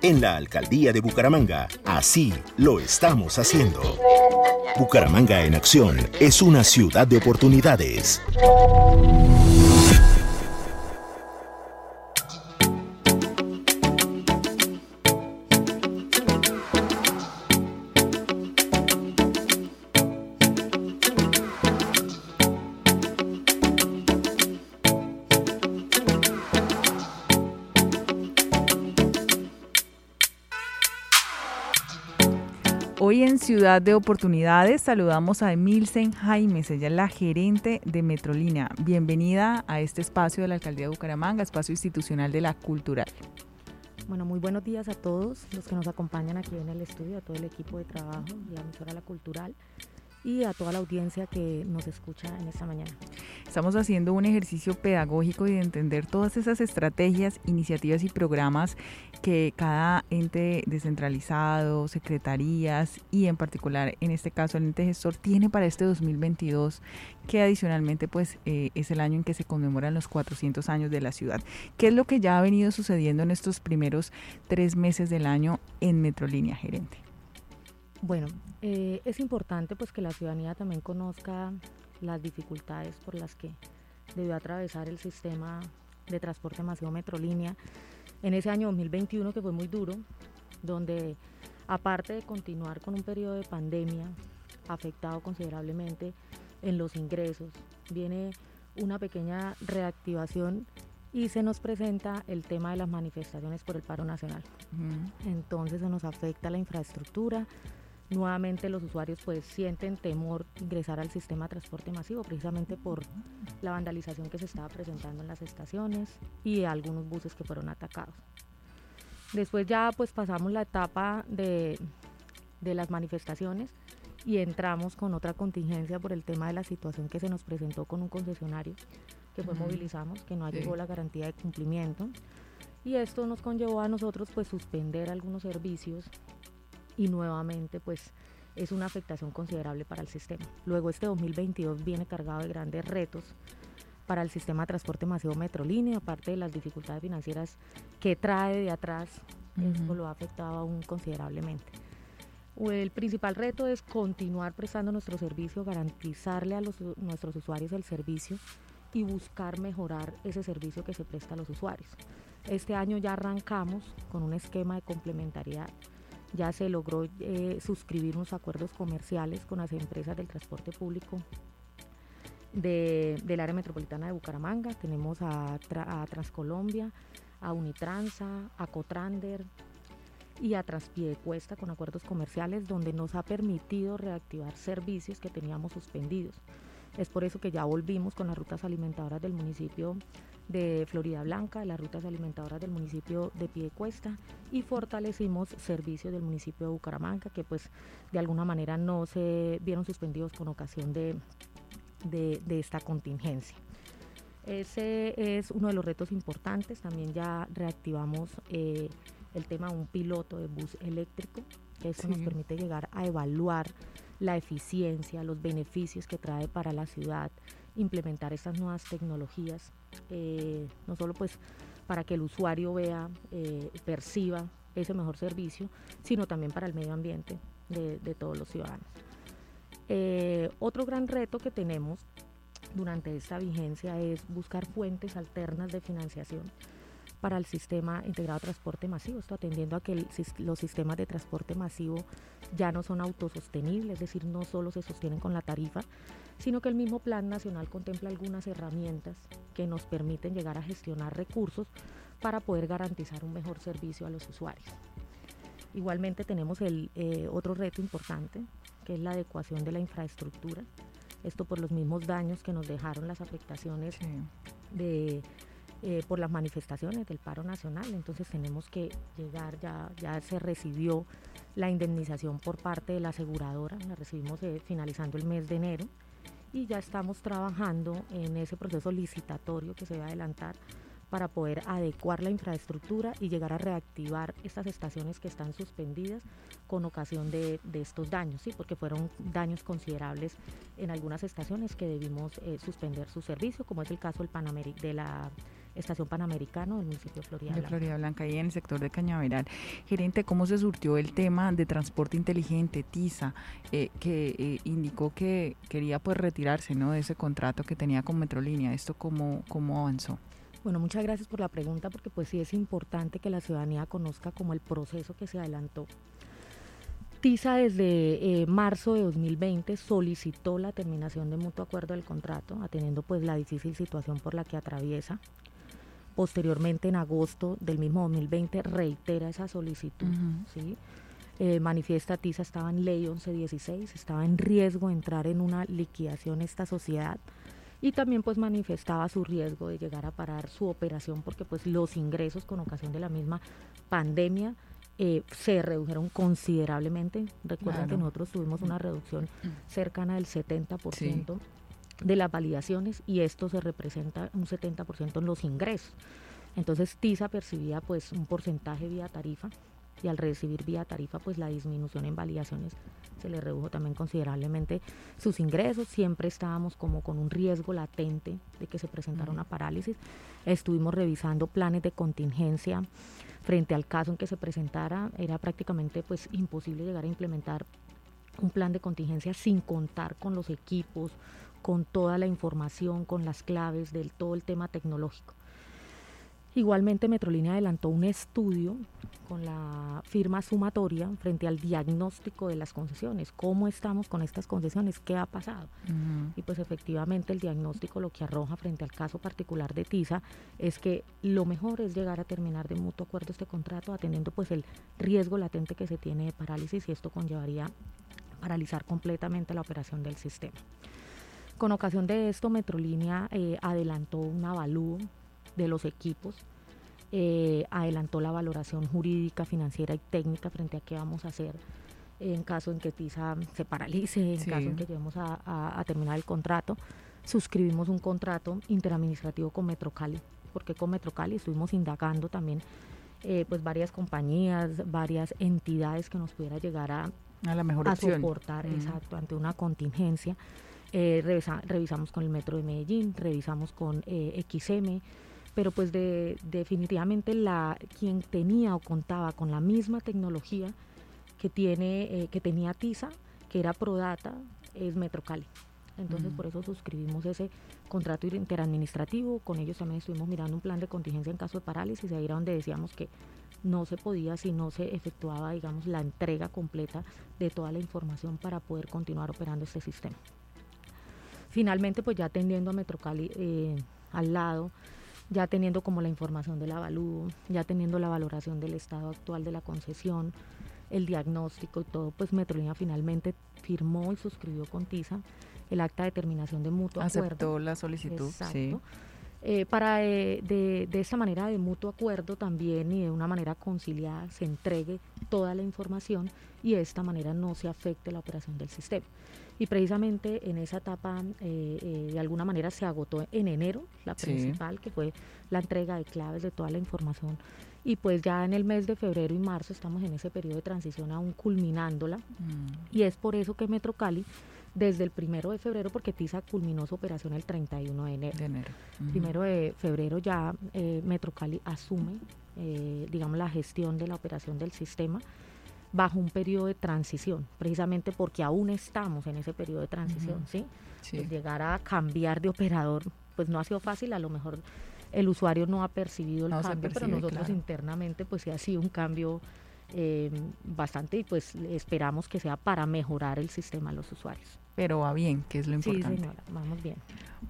En la alcaldía de Bucaramanga, así lo estamos haciendo. Bucaramanga en acción es una ciudad de oportunidades. Hoy en Ciudad de Oportunidades saludamos a Emilsen Jaimes, ella es la gerente de Metrolínea. Bienvenida a este espacio de la Alcaldía de Bucaramanga, espacio institucional de la cultural. Bueno, muy buenos días a todos los que nos acompañan aquí en el estudio, a todo el equipo de trabajo, la emisora La Cultural y a toda la audiencia que nos escucha en esta mañana. Estamos haciendo un ejercicio pedagógico y de entender todas esas estrategias, iniciativas y programas que cada ente descentralizado, secretarías y en particular en este caso el ente gestor tiene para este 2022, que adicionalmente pues eh, es el año en que se conmemoran los 400 años de la ciudad. ¿Qué es lo que ya ha venido sucediendo en estos primeros tres meses del año en Metrolínea Gerente? Bueno, eh, es importante pues que la ciudadanía también conozca las dificultades por las que debió atravesar el sistema de transporte masivo Metrolínea en ese año 2021 que fue muy duro, donde aparte de continuar con un periodo de pandemia afectado considerablemente en los ingresos, viene una pequeña reactivación y se nos presenta el tema de las manifestaciones por el paro nacional. Entonces se nos afecta la infraestructura, nuevamente los usuarios pues sienten temor ingresar al sistema de transporte masivo precisamente por la vandalización que se estaba presentando en las estaciones y algunos buses que fueron atacados. Después ya pues pasamos la etapa de, las manifestaciones y entramos con otra contingencia por el tema de la situación que se nos presentó con un concesionario que fue movilizamos, que no llegó la garantía de cumplimiento. Y esto nos conllevó a nosotros pues suspender algunos servicios y nuevamente pues es una afectación considerable para el sistema. Luego este 2022 viene cargado de grandes retos para el sistema de transporte masivo Metrolínea, aparte de las dificultades financieras que trae de atrás, eso lo ha afectado aún considerablemente. El principal reto es continuar prestando nuestro servicio, garantizarle a los, nuestros usuarios el servicio y buscar mejorar ese servicio que se presta a los usuarios. Este año ya arrancamos con un esquema de complementariedad ya se logró eh, suscribir unos acuerdos comerciales con las empresas del transporte público del área metropolitana de Bucaramanga. Tenemos a, Transcolombia, a Unitransa, a Cotrander y a Transpiedecuesta con acuerdos comerciales donde nos ha permitido reactivar servicios que teníamos suspendidos. Es por eso que ya volvimos con las rutas alimentadoras del municipio de Florida Blanca, las rutas alimentadoras del municipio de Piedecuesta y fortalecimos servicios del municipio de Bucaramanga que pues de alguna manera no se vieron suspendidos con ocasión de, de, esta contingencia. Ese es uno de los retos importantes. También ya reactivamos eh, el tema de un piloto de bus eléctrico, que eso nos permite llegar a evaluar la eficiencia, los beneficios que trae para la ciudad, implementar estas nuevas tecnologías, eh, no solo pues para que el usuario vea, eh, perciba ese mejor servicio, sino también para el medio ambiente de, todos los ciudadanos. Eh, otro gran reto que tenemos durante esta vigencia es buscar fuentes alternas de financiación para el sistema integrado de transporte masivo, esto atendiendo a que los sistemas de transporte masivo ya no son autosostenibles, es decir, no solo se sostienen con la tarifa, sino que el mismo Plan Nacional contempla algunas herramientas que nos permiten llegar a gestionar recursos para poder garantizar un mejor servicio a los usuarios. Igualmente tenemos el eh, otro reto importante, que es la adecuación de la infraestructura. Esto por los mismos daños que nos dejaron las afectaciones de, eh, por las manifestaciones del paro nacional. Entonces tenemos que llegar, ya, ya se recibió la indemnización por parte de la aseguradora, la recibimos eh, finalizando el mes de enero y ya estamos trabajando en ese proceso licitatorio que se va a adelantar para poder adecuar la infraestructura y llegar a reactivar estas estaciones que están suspendidas con ocasión de, estos daños, ¿sí? porque fueron daños considerables en algunas estaciones que debimos eh, suspender su servicio, como es el caso del de la Estación Panamericano del municipio de Florida Blanca. De Florida Blanca y en el sector de Cañaveral. Gerente, ¿cómo se surtió el tema de transporte inteligente, TISA, eh, que eh, indicó que quería pues retirarse ¿no? de ese contrato que tenía con Metrolínea? ¿Esto cómo, cómo avanzó? Bueno, muchas gracias por la pregunta porque pues sí es importante que la ciudadanía conozca como el proceso que se adelantó. TISA desde eh, marzo de 2020 solicitó la terminación de mutuo acuerdo del contrato, atendiendo pues la difícil situación por la que atraviesa. Posteriormente, en agosto del mismo 2020, reitera esa solicitud. Eh, manifiesta TISA estaba en ley 1116, estaba en riesgo de entrar en una liquidación esta sociedad y también pues manifestaba su riesgo de llegar a parar su operación porque pues los ingresos con ocasión de la misma pandemia eh, se redujeron considerablemente. Recuerden que nosotros tuvimos una reducción cercana del 70% de las validaciones y esto se representa un 70% en los ingresos. Entonces TISA percibía pues un porcentaje vía tarifa y al recibir vía tarifa pues la disminución en validaciones se le redujo también considerablemente sus ingresos, siempre estábamos como con un riesgo latente de que se presentara una parálisis, estuvimos revisando planes de contingencia frente al caso en que se presentara, era prácticamente pues imposible llegar a implementar un plan de contingencia sin contar con los equipos, con toda la información, con las claves del todo el tema tecnológico. Igualmente Metrolínea adelantó un estudio con la firma sumatoria frente al diagnóstico de las concesiones. ¿Cómo estamos con estas concesiones? ¿Qué ha pasado? Y pues efectivamente el diagnóstico lo que arroja frente al caso particular de TISA es que lo mejor es llegar a terminar de mutuo acuerdo este contrato atendiendo pues el riesgo latente que se tiene de parálisis y esto conllevaría paralizar completamente la operación del sistema. Con ocasión de esto, Metrolínea eh, adelantó un avalúo de los equipos, eh, adelantó la valoración jurídica, financiera y técnica frente a qué vamos a hacer en caso en que TISA se paralice, en caso en que lleguemos a, terminar el contrato. Suscribimos un contrato interadministrativo con Metrocali, porque con Metrocali estuvimos indagando también eh, pues varias compañías, varias entidades que nos pudiera llegar a, a, la mejor soportar exacto, ante una contingencia. Eh, revisamos con el Metro de Medellín, revisamos con eh, XM, pero pues de, definitivamente la, quien tenía o contaba con la misma tecnología que, tiene, eh, que tenía TISA, que era Prodata, es Metrocali. Entonces por eso suscribimos ese contrato interadministrativo, con ellos también estuvimos mirando un plan de contingencia en caso de parálisis, ahí era donde decíamos que no se podía si no se efectuaba, digamos, la entrega completa de toda la información para poder continuar operando este sistema. Finalmente, pues ya atendiendo a Metrocali eh, al lado, ya teniendo como la información del avalúo, ya teniendo la valoración del estado actual de la concesión, el diagnóstico y todo, pues Metrolínea finalmente firmó y suscribió con TISA el acta de terminación de mutuo acuerdo. Aceptó la solicitud, sí. Eh, para eh, de, de, esta manera de mutuo acuerdo también y de una manera conciliada se entregue toda la información y de esta manera no se afecte la operación del sistema. Y precisamente en esa etapa, eh, eh, de alguna manera, se agotó en enero, la principal, que fue la entrega de claves de toda la información. Y pues ya en el mes de febrero y marzo estamos en ese periodo de transición aún culminándola. Mm. Y es por eso que Metro Cali, desde el primero de febrero, porque TISA culminó su operación el 31 de enero. Primero de febrero ya eh, Metro Cali asume, digamos, la gestión de la operación del sistema bajo un periodo de transición, precisamente porque aún estamos en ese periodo de transición, ¿sí? Pues llegar a cambiar de operador, pues no ha sido fácil, a lo mejor el usuario no ha percibido el cambio, pero nosotros internamente pues sí ha sido un cambio eh, bastante y pues esperamos que sea para mejorar el sistema a los usuarios pero va bien, que es lo importante. Sí, señora, vamos bien.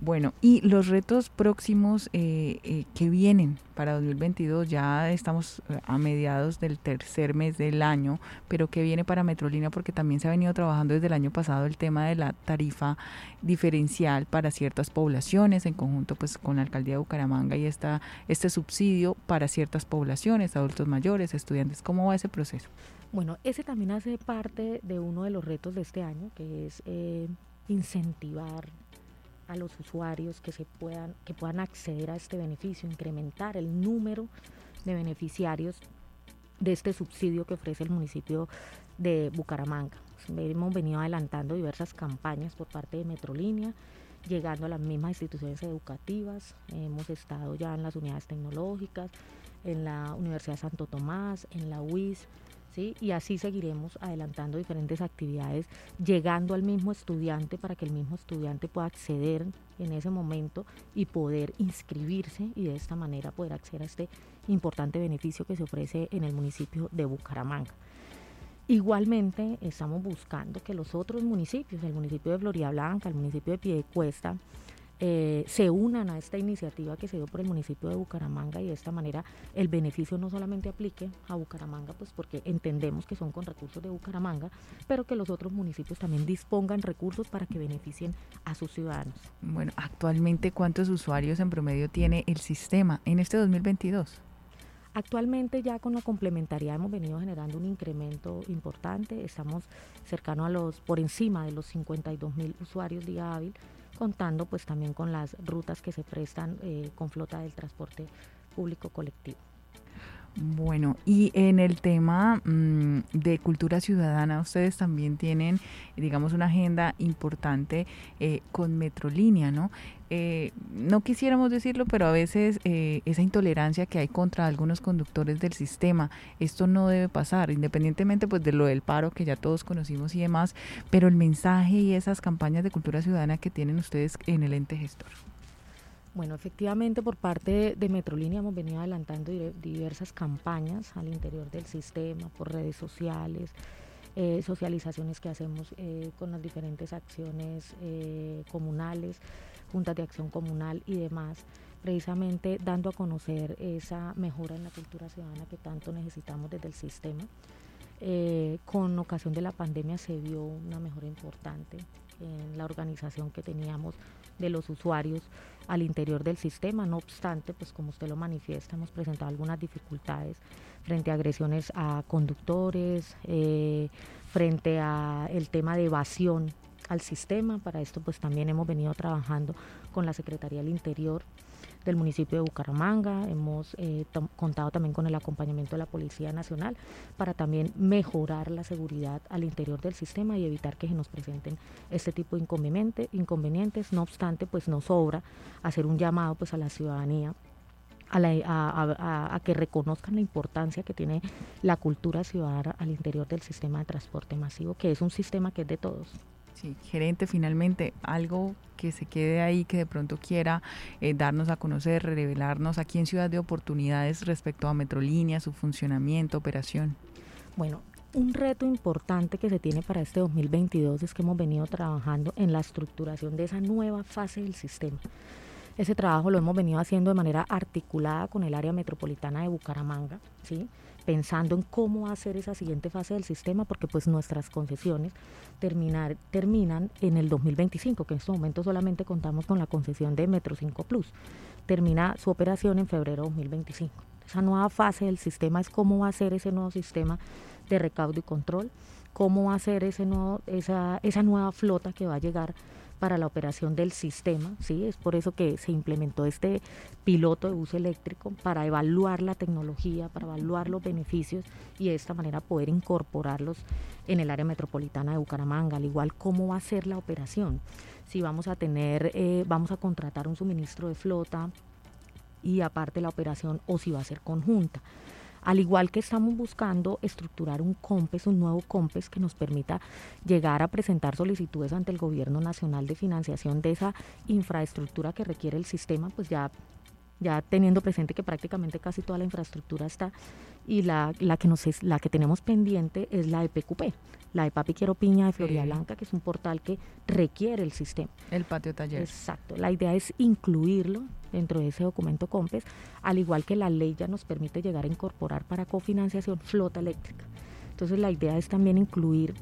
Bueno, y los retos próximos eh, eh, que vienen para 2022, ya estamos eh, a mediados del tercer mes del año, pero que viene para Metrolina porque también se ha venido trabajando desde el año pasado el tema de la tarifa diferencial para ciertas poblaciones, en conjunto pues con la alcaldía de Bucaramanga y esta, este subsidio para ciertas poblaciones, adultos mayores, estudiantes. ¿Cómo va ese proceso? Bueno, ese también hace parte de uno de los retos de este año, que es eh, incentivar a los usuarios que se puedan que puedan acceder a este beneficio, incrementar el número de beneficiarios de este subsidio que ofrece el municipio de Bucaramanga. Hemos venido adelantando diversas campañas por parte de Metrolínea, llegando a las mismas instituciones educativas. Hemos estado ya en las unidades tecnológicas, en la Universidad Santo Tomás, en la UIS, y así seguiremos adelantando diferentes actividades, llegando al mismo estudiante para que el mismo estudiante pueda acceder en ese momento y poder inscribirse y de esta manera poder acceder a este importante beneficio que se ofrece en el municipio de Bucaramanga. Igualmente estamos buscando que los otros municipios, el municipio de Florida Blanca, el municipio de Piedecuesta, eh, se unan a esta iniciativa que se dio por el municipio de Bucaramanga y de esta manera el beneficio no solamente aplique a Bucaramanga, pues porque entendemos que son con recursos de Bucaramanga, pero que los otros municipios también dispongan recursos para que beneficien a sus ciudadanos. Bueno, actualmente cuántos usuarios en promedio tiene el sistema en este 2022? Actualmente ya con la complementariedad hemos venido generando un incremento importante, estamos cercano a los, por encima de los 52 mil usuarios día hábil, contando pues también con las rutas que se prestan eh, con flota del transporte público colectivo. Bueno, y en el tema mm, de cultura ciudadana, ustedes también tienen, digamos, una agenda importante eh, con Metrolínea, ¿no? Eh, no quisiéramos decirlo, pero a veces eh, esa intolerancia que hay contra algunos conductores del sistema, esto no debe pasar, independientemente pues de lo del paro que ya todos conocimos y demás, pero el mensaje y esas campañas de cultura ciudadana que tienen ustedes en el ente gestor. Bueno, efectivamente por parte de Metrolínea hemos venido adelantando diversas campañas al interior del sistema, por redes sociales, eh, socializaciones que hacemos eh, con las diferentes acciones eh, comunales, juntas de acción comunal y demás, precisamente dando a conocer esa mejora en la cultura ciudadana que tanto necesitamos desde el sistema. con ocasión de la pandemia se vio una mejora importante en la organización que teníamos de los usuarios al interior del sistema. No obstante, pues como usted lo manifiesta, hemos presentado algunas dificultades frente a agresiones a conductores, eh, frente a el tema de evasión al sistema. Para esto pues también hemos venido trabajando con la Secretaría del Interior del municipio de Bucaramanga. Hemos eh, contado también con el acompañamiento de la Policía Nacional para también mejorar la seguridad al interior del sistema y evitar que se nos presenten este tipo de inconvenientes. No obstante, pues nos sobra hacer un llamado pues a la ciudadanía a, a, que reconozcan la importancia que tiene la cultura ciudadana al interior del sistema de transporte masivo, que es un sistema que es de todos. Sí, gerente, finalmente, algo que se quede ahí, que de pronto quiera eh, darnos a conocer, revelarnos aquí en Ciudad de Oportunidades respecto a Metrolínea, su funcionamiento, operación. Bueno, un reto importante que se tiene para este 2022 es que hemos venido trabajando en la estructuración de esa nueva fase del sistema. Ese trabajo lo hemos venido haciendo de manera articulada con el área metropolitana de Bucaramanga, ¿sí? Pensando en cómo hacer esa siguiente fase del sistema, porque pues nuestras concesiones terminar, terminan en el 2025, que en este momento solamente contamos con la concesión de Metro 5 Plus. Termina su operación en febrero de 2025. Esa nueva fase del sistema es cómo va a ser ese nuevo sistema de recaudo y control, cómo va a ser ese nuevo, esa, esa nueva flota que va a llegar para la operación del sistema, ¿sí? Es por eso que se implementó este piloto de bus eléctrico para evaluar la tecnología, para evaluar los beneficios y de esta manera poder incorporarlos en el área metropolitana de Bucaramanga, al igual cómo va a ser la operación. Si vamos a tener, eh, vamos a contratar un suministro de flota y aparte la operación o si va a ser conjunta. Al igual que estamos buscando estructurar un COMPES, un nuevo COMPES que nos permita llegar a presentar solicitudes ante el Gobierno Nacional de financiación de esa infraestructura que requiere el sistema, pues ya ya teniendo presente que prácticamente casi toda la infraestructura está y la, la que nos es, la que tenemos pendiente es la de PQP, la de Papi Quiero Piña de Florida Blanca, que es un portal que requiere el sistema. El patio taller. Exacto. La idea es incluirlo dentro de ese documento COMPES, al igual que la ley ya nos permite llegar a incorporar para cofinanciación flota eléctrica. Entonces la idea es también incluir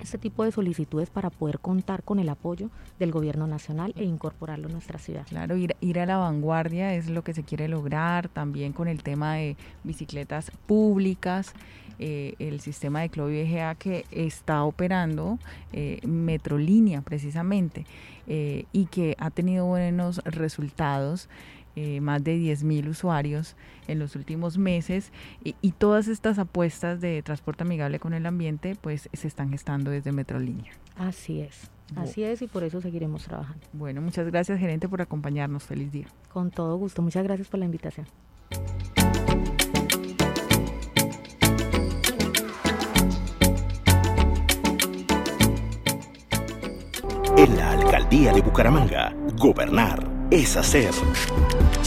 este tipo de solicitudes para poder contar con el apoyo del gobierno nacional e incorporarlo en nuestra ciudad. Claro, ir, ir a la vanguardia es lo que se quiere lograr, también con el tema de bicicletas públicas, eh, el sistema de Clovi VGA que está operando eh, Metrolínea precisamente eh, y que ha tenido buenos resultados eh, más de 10.000 usuarios en los últimos meses y, todas estas apuestas de transporte amigable con el ambiente pues se están gestando desde Metrolínea. Así es. Así es y por eso seguiremos trabajando. Bueno, muchas gracias gerente por acompañarnos. Feliz día. Con todo gusto. Muchas gracias por la invitación. En la alcaldía de Bucaramanga, gobernar es hacer.